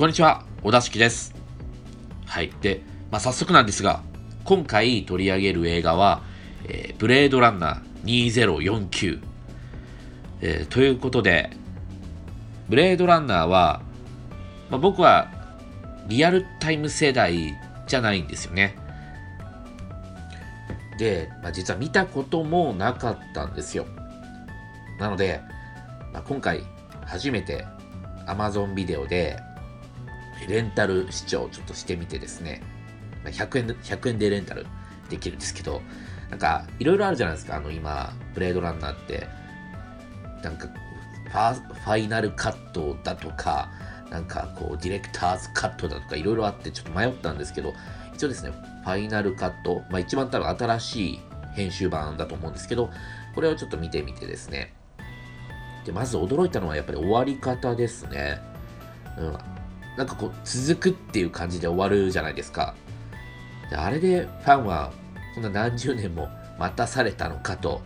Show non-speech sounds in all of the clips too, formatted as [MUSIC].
こんにちは、小田敷です。はい。で、まあ、早速なんですが、今回取り上げる映画は、えー、ブレードランナー2049。えー、ということで、ブレードランナーは、まあ、僕はリアルタイム世代じゃないんですよね。で、まあ、実は見たこともなかったんですよ。なので、まあ、今回初めて Amazon ビデオでレンタル視聴ちょっとしてみてですね、100円で、100円でレンタルできるんですけど、なんか、いろいろあるじゃないですか、あの、今、ブレードランナーって、なんか、ファファイナルカットだとか、なんかこう、ディレクターズカットだとか、いろいろあって、ちょっと迷ったんですけど、一応ですね、ファイナルカット、まあ一番多分新しい編集版だと思うんですけど、これをちょっと見てみてですね。で、まず驚いたのはやっぱり終わり方ですね。うん、なんかこう続くっていう感じで終わるじゃないですか。であれでファンはこんな何十年も待たされたのかと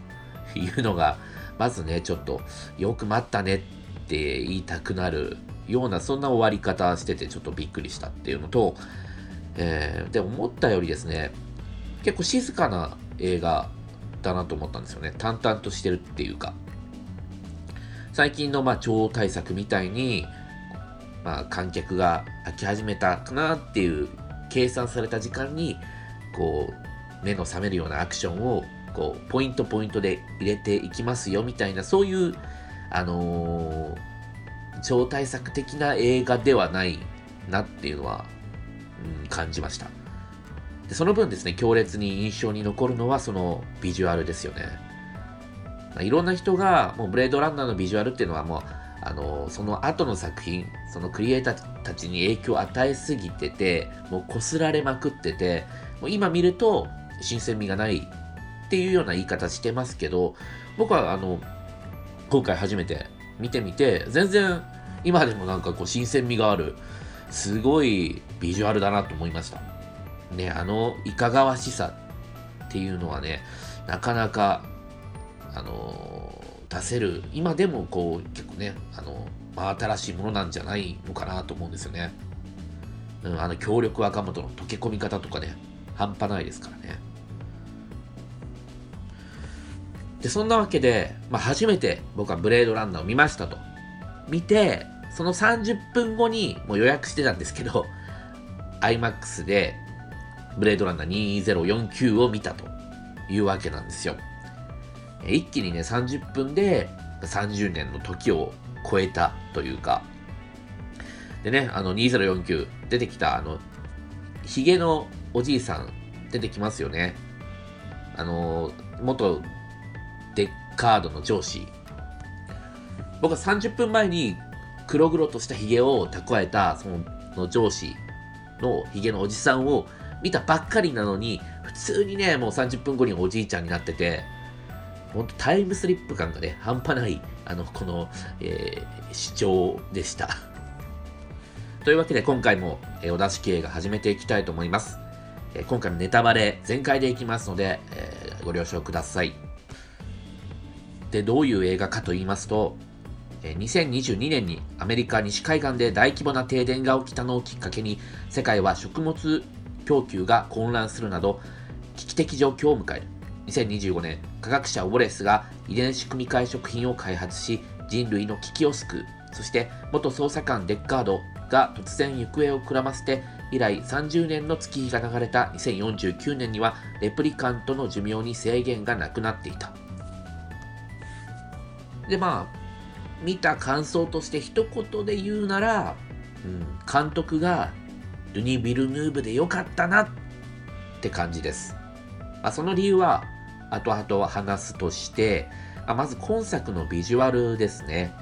いうのが、まずね、ちょっとよく待ったねって言いたくなるような、そんな終わり方しててちょっとびっくりしたっていうのと、えー、で、思ったよりですね、結構静かな映画だなと思ったんですよね。淡々としてるっていうか。最近のまあ超大作みたいに、まあ、観客が飽き始めたかなっていう計算された時間にこう目の覚めるようなアクションをこうポイントポイントで入れていきますよみたいなそういうあのー、超大作的な映画ではないなっていうのは、うん、感じました。でその分ですね強烈に印象に残るのはそのビジュアルですよね、ま、いろんな人がもうブレードランナーのビジュアルっていうのはもうあのその後の作品そのクリエイターたちに影響を与えすぎててもうこすられまくっててもう今見ると新鮮味がないっていうような言い方してますけど僕はあの今回初めて見てみて全然今でもなんかこう新鮮味があるすごいビジュアルだなと思いました。ねあのいかがわしさっていうのはねなかなかあの出せる。今でもこう結構ねあの、ま、新しいものなんじゃないのかなと思うんですよね、うん、あの強力若者の溶け込み方とかね半端ないですからね。でそんなわけで、まあ、初めて僕はブレードランナーを見ましたと。見てその30分後にもう予約してたんですけど [LAUGHS] iMAX でブレードランナー2049を見たというわけなんですよ。一気にね、30分で30年の時を超えたというか、でね、あの2049出てきたあの、ヒゲのおじいさん出てきますよね。あの、元デッカードの上司。僕は30分前に黒々としたヒゲを蓄えたその上司のヒゲのおじさんを見たばっかりなのに、普通にね、もう30分後におじいちゃんになってて、本当タイムスリップ感がね、半端ない、あの、この、えー、視聴でした。というわけで今回も、えー、お出し系が始めていきたいと思います。えー、今回のネタバレ全開でいきますので、えー、ご了承ください。で、どういう映画かと言いますと、2022年にアメリカ西海岸で大規模な停電が起きたのをきっかけに、世界は食物供給が混乱するなど、危機的状況を迎える。2025年、科学者ウォレスが遺伝子組み換え食品を開発し、人類の危機を救う。そして元捜査官デッカードが突然行方をくらませて、以来30年の月日が流れた2049年にはレプリカントの寿命に制限がなくなっていた。でまあ見た感想として一言で言うなら、うん、監督がルニ・ビルヌーブでよかったなって感じです。まあ、その理由は後々話すとして、あまず今作のビジュアルですね。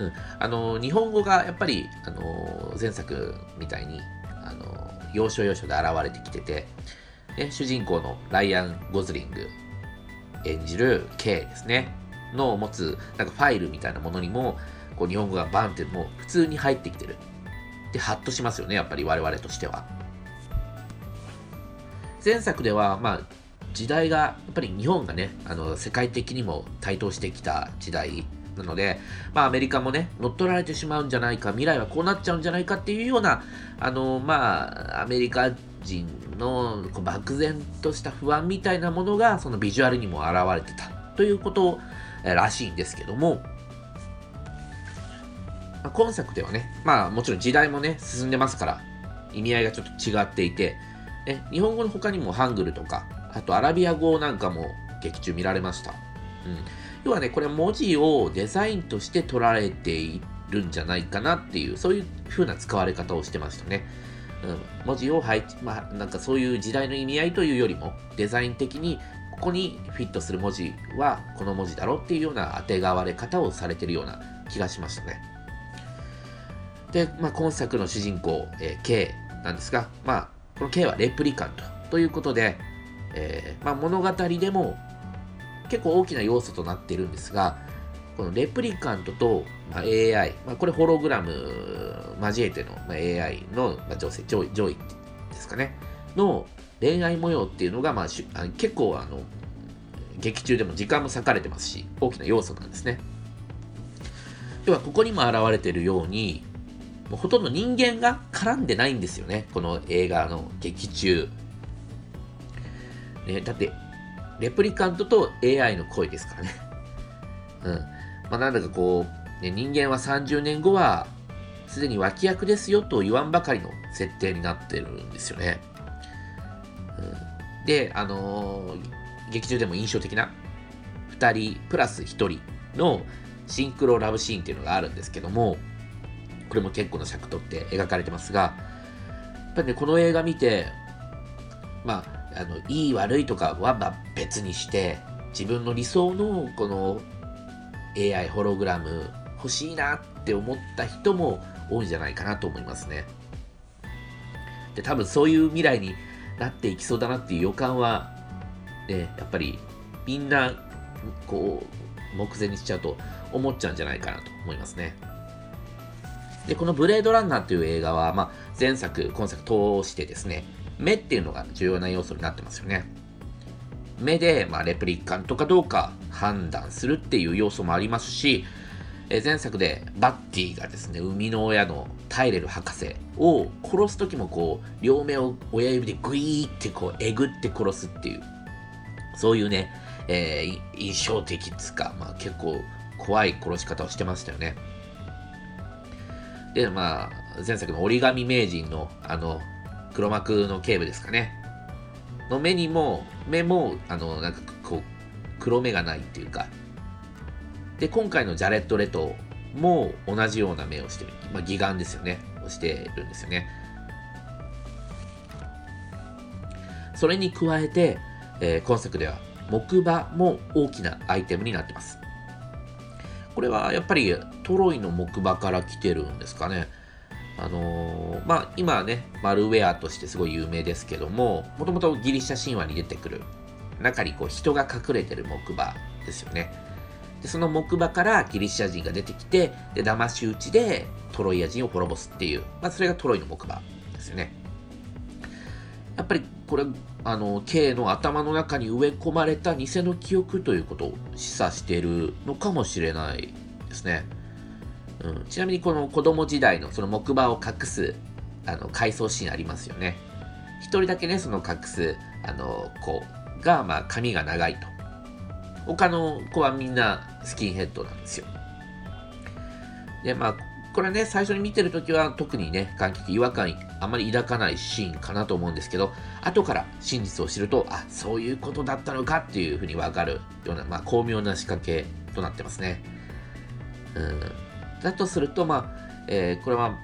うん、あの日本語がやっぱりあの前作みたいにあの要所要所で現れてきてて、ね、主人公のライアン・ゴズリング演じる K ですね。の持つなんかファイルみたいなものにもこう日本語がバンってもう普通に入ってきてる。でハッとしますよねやっぱり我々としては。前作ではまあ時代がやっぱり日本がねあの世界的にも台頭してきた時代なので、まあ、アメリカもね、乗っ取られてしまうんじゃないか、未来はこうなっちゃうんじゃないかっていうような、あの、まあ、アメリカ人のこう漠然とした不安みたいなものが、そのビジュアルにも現れてたということらしいんですけども、ま、今作ではね、まあもちろん時代もね、進んでますから、意味合いがちょっと違っていて、ね、日本語の他にもハングルとか、あとアラビア語なんかも劇中見られました。うん。要はね、これ文字をデザインとして取られているんじゃないかなっていう、そういう風な使われ方をしてましたね。うん、文字を配置、まあ、なんかそういう時代の意味合いというよりも、デザイン的にここにフィットする文字はこの文字だろっていうような当てがわれ方をされてるような気がしましたね。で、まあ、今作の主人公、えー、K なんですが、まあ、この K はレプリカントということで、えー、まあ、物語でも結構大きな要素となっているんですが、このレプリカントと、まあ、AI、まあ、これホログラム交えての、まあ、AI の、まあ、女性上位、上位ですかね、の恋愛模様っていうのが、まあ、あ結構あの劇中でも時間も割かれてますし、大きな要素なんですね。では、ここにも現れているように、もうほとんど人間が絡んでないんですよね。この映画の劇中。ね、だって、レプリカントと AI の声ですからね。[LAUGHS] うん。まあ、なんだかこう、ね、人間は30年後は、すでに脇役ですよと言わんばかりの設定になってるんですよね。うん、で、あのー、劇中でも印象的な2人プラス1人のシンクロラブシーンっていうのがあるんですけども、これも結構な尺取って描かれてますが、やっぱりね、この映画見て、まあ、あの、いい悪いとかはま別にして、自分の理想のこの AI ホログラム欲しいなって思った人も多いんじゃないかなと思いますね。で、多分そういう未来になっていきそうだなっていう予感は、ね、やっぱりみんな、こう、目前にしちゃうと思っちゃうんじゃないかなと思いますね。で、このブレードランナーという映画は、まあ、前作、今作通してですね、目っていうのが重要な要素になってますよね。目で、まあ、レプリカントかどうか判断するっていう要素もありますし、え前作でバッティがですね、生みの親のタイレル博士を殺す時もこう、両目を親指でグイーってこう、えぐって殺すっていう、そういうね、えー、印象的っつか、まあ結構怖い殺し方をしてましたよね。で、まあ、前作の折り紙名人の、あの、黒幕の警部ですかね。の目にも、目も、あの、なんかこう、黒目がないっていうか。で、今回のジャレット・レトも同じような目をしてる。まあ、義眼ですよね。をしてるんですよね。それに加えて、えー、今作では木馬も大きなアイテムになってます。これはやっぱりトロイの木馬から来てるんですかね。あのー、まあ今はね、マルウェアとしてすごい有名ですけども、もともとギリシャ神話に出てくる中にこう人が隠れてる木馬ですよね。でその木馬からギリシャ人が出てきて、で騙し討ちでトロイア人を滅ぼすっていう、まあそれがトロイの木馬ですよね。やっぱりこれ、あの、K の頭の中に植え込まれた偽の記憶ということを示唆しているのかもしれないですね。うん、ちなみにこの子供時代のその木馬を隠すあの回想シーンありますよね。一人だけね、その隠すあの子が、まあ、髪が長いと。他の子はみんなスキンヘッドなんですよ。で、まあ、これね、最初に見てるときは特にね、観客違和感あまり抱かないシーンかなと思うんですけど、後から真実を知ると、あ、そういうことだったのかっていうふうにわかるような、まあ、巧妙な仕掛けとなってますね。うん。だとすると、まあ、えー、これは、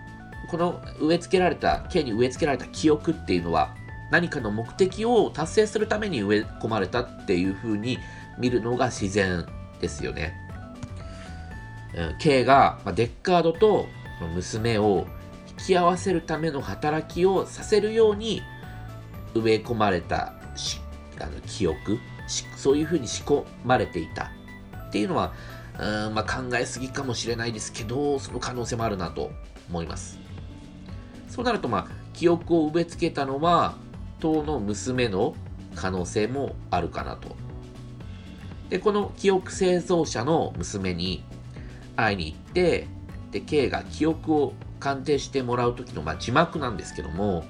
この植え付けられた、K に植え付けられた記憶っていうのは、何かの目的を達成するために植え込まれたっていうふうに見るのが自然ですよね。K が、まデッカードと娘を引き合わせるための働きをさせるように植え込まれたあの記憶そういうふうに仕込まれていたっていうのはうん、まあ、考えすぎかもしれないですけどその可能性もあるなと思います。そうなるとまあ記憶を植え付けたのは当の娘の可能性もあるかなと。でこの記憶製造者の娘に会いに行ってで K が記憶を鑑定してもらう時の、まあ、字幕なんですけども、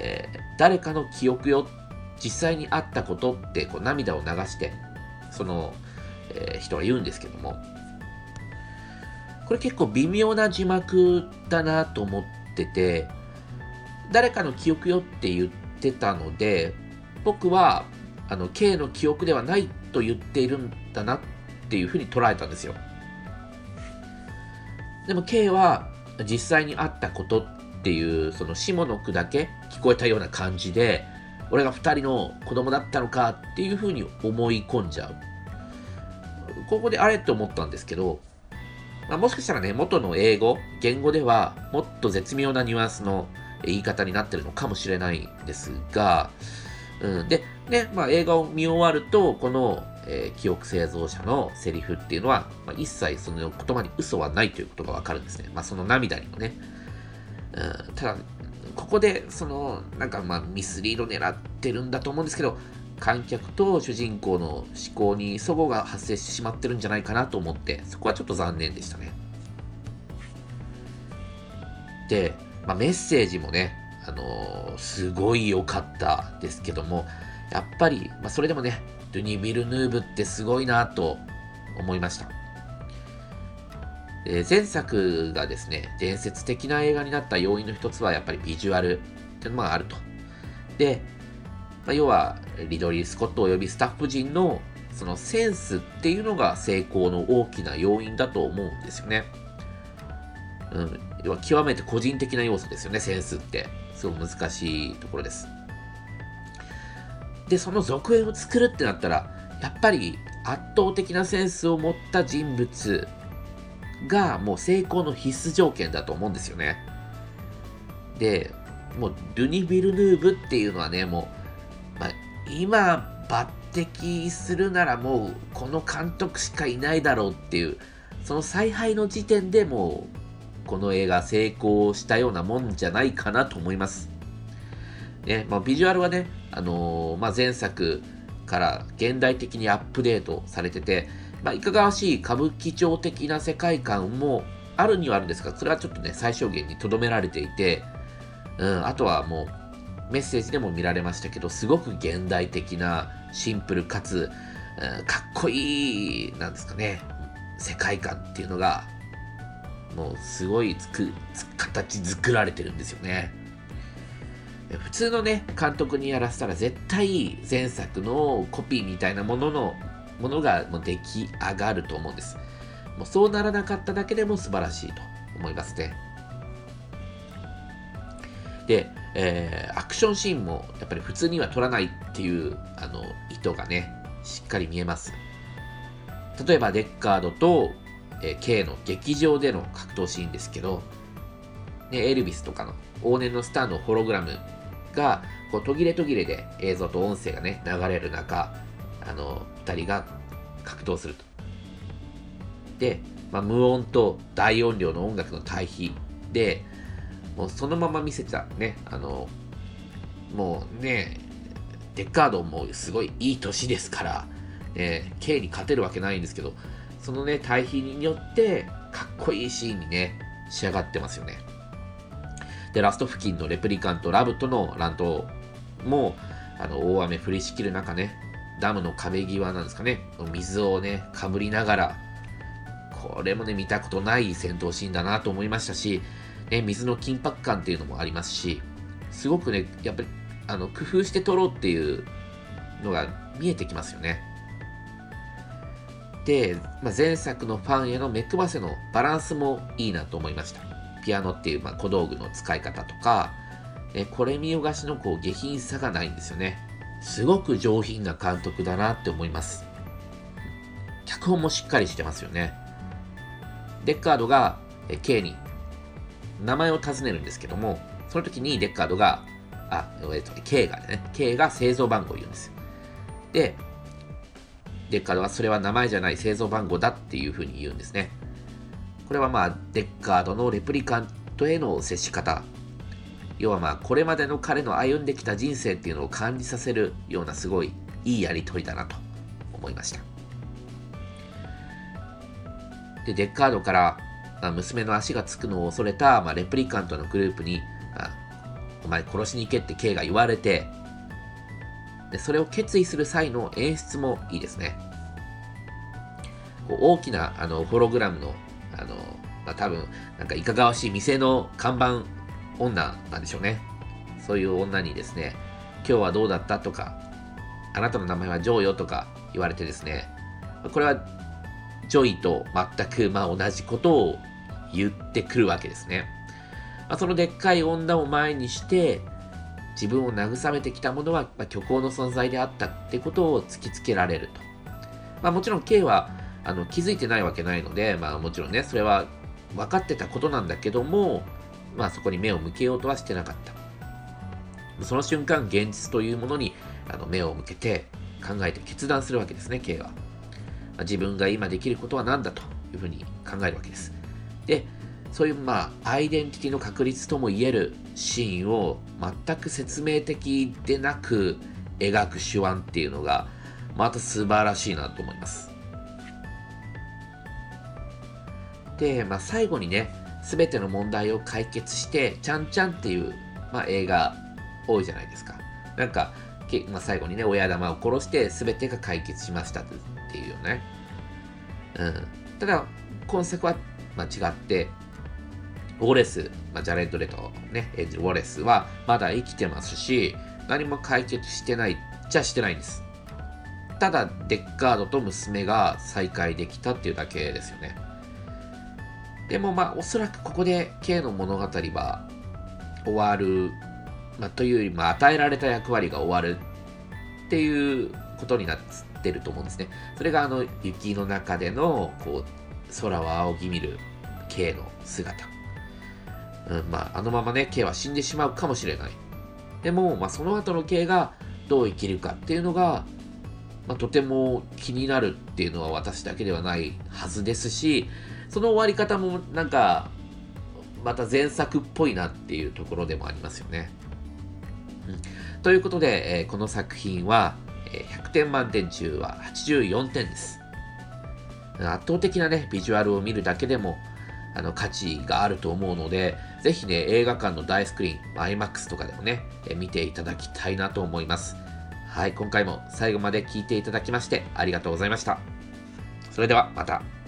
えー、誰かの記憶よ実際にあったことってこう涙を流してその、えー、人が言うんですけども。これ結構微妙な字幕だなと思ってて誰かの記憶よって言ってたので僕はあの K の記憶ではないと言っているんだなっていうふうに捉えたんですよ。でも K は実際にあったことっていうその下の句だけ聞こえたような感じで俺が2人の子供だったのかっていうふうに思い込んじゃう。ここであれって思ったんですけど、まあ、もしかしたらね元の英語言語ではもっと絶妙なニュアンスの言い方になってるのかもしれないんですが、うん、で、ね、まあ、映画を見終わると、この、えー、記憶製造者のセリフっていうのは、まあ、一切その言葉に嘘はないということがわかるんですね。まあ、その涙にもね。うん、ただ、ここで、その、なんかまあ、ミスリード狙ってるんだと思うんですけど、観客と主人公の思考に齟齬が発生してしまってるんじゃないかなと思って、そこはちょっと残念でしたね。で、まあ、メッセージもね、あのー、すごい良かったですけども、やっぱり、まあ、それでもね、ドゥニ・ビルヌーブってすごいなと思いました。前作がですね、伝説的な映画になった要因の一つはやっぱりビジュアルっていうのがあると。で、まあ、要はリドリー・スコットおよびスタッフ陣のそのセンスっていうのが成功の大きな要因だと思うんですよね。うん、要は極めて個人的な要素ですよね、センスって。すごく難しいところです。で、その続編を作るってなったら、やっぱり圧倒的なセンスを持った人物がもう成功の必須条件だと思うんですよね。で、もうドゥニ・ビルヌーブっていうのはね、もう、今抜擢するならもうこの監督しかいないだろうっていう、その采配の時点でもうこの映画成功したようなもんじゃないかなと思います。ね、まあ、ビジュアルはね、あのー、まあ、前作から現代的にアップデートされてて、まあ、いかがわしい歌舞伎町的な世界観もあるにはあるんですが、それはちょっとね、最小限にとどめられていて、うん、あとはもう、メッセージでも見られましたけど、すごく現代的な、シンプルかつ、うん、かっこいい、なんですかね、世界観っていうのがもうすごいつく形作られてるんですよね。普通のね、監督にやらせたら絶対前作のコピーみたいなもののものがもう出来上がると思うんです。もうそうならなかっただけでも素晴らしいと思いますね。えー、アクションシーンもやっぱり普通には撮らないっていうあの意図がね、しっかり見えます。例えばデッカードとえー、K の劇場での格闘シーンですけど、ね、エルビスとかの往年のスターのホログラムがこう途切れ途切れで映像と音声がね流れる中あの2人が格闘すると。で、まあ、無音と大音量の音楽の対比でもうそのまま見せたねあのもうねデッカードもすごいいい年ですから、ね、K に勝てるわけないんですけどそのね、対比によって、かっこいいシーンにね、仕上がってますよね。で、ラスト付近のレプリカント、ラブとの乱闘も、あの、大雨降りしきる中ね、ダムの壁際なんですかね、水をね、かぶりながら、これもね、見たことない戦闘シーンだなと思いましたし、ね、水の緊迫感っていうのもありますし、すごくね、やっぱり、あの、工夫して撮ろうっていうのが見えてきますよね。で、まあ、前作のファンへの目配せのバランスもいいなと思いました。ピアノっていうまあ小道具の使い方とか、えこれ見よがしのこう下品さがないんですよね。すごく上品な監督だなって思います。脚本もしっかりしてますよね。デッカードが K に名前を尋ねるんですけども、その時にデッカードが、あ、えっと、K がね、K が製造番号を言うんですよ。で、デッカードはそれは名前じゃない製造番号だっていうふうに言うんですね。これはまあ、デッカードのレプリカントへの接し方。要はまあ、これまでの彼の歩んできた人生っていうのを感じさせるようなすごいいいやりとりだなと思いました。で、デッカードから、まあ、娘の足がつくのを恐れた、まあ、レプリカントのグループに、あ、お前殺しに行けって K が言われて、でそれを決意する際の演出もいいですね。こう大きなあのホログラムの、あのまあ、多分なんかいかがわしい店の看板女なんでしょうね。そういう女にですね、今日はどうだったとか、あなたの名前はジョーよとか言われてですね、これはジョイと全くまあ同じことを言ってくるわけですね。まあ、そのでっかい女を前にして、自分を慰めてきたものは、まあ、虚構の存在であったってことを突きつけられると。まあ、もちろん K はあの気づいてないわけないので、まあ、もちろんね、それは分かってたことなんだけども、まあ、そこに目を向けようとはしてなかった。その瞬間、現実というものにあの目を向けて考えて決断するわけですね、K は。自分が今できることは何だというふうに考えるわけです。で、そういうまあアイデンティティの確立ともいえるシーンを全く説明的でなく描く手腕っていうのがまた素晴らしいなと思います。で、まあ、最後にね、すべての問題を解決して、ちゃんちゃんっていう、まあ、映画多いじゃないですか。なんか、まあ、最後にね、親玉を殺してすべてが解決しましたってていうよね。うん。ただ、今作は、まあ、違って、ウォレス、まあ、ジャレッド・レトね、演じるウォレスはまだ生きてますし、何も解決してないじゃしてないんです。ただ、デッカードと娘が再会できたっていうだけですよね。でもまあ、おそらくここで K の物語は終わる、まあ、というよりも与えられた役割が終わるっていうことになってると思うんですね。それがあの雪の中でのこう空を仰ぎ見る K の姿。うん、まあ、あのままね、K は死んでしまうかもしれない。でも、まあ、その後の K がどう生きるかっていうのが、まあ、とても気になるっていうのは私だけではないはずですし、その終わり方もなんか、また前作っぽいなっていうところでもありますよね。うん、ということで、えー、この作品は、100点満点中は84点です。圧倒的なね、ビジュアルを見るだけでも、あの価値があると思うので、ぜひね、映画館の大スクリーン、IMAX とかでもね、見ていただきたいなと思います。はい、今回も最後まで聴いていただきましてありがとうございました。それではまた。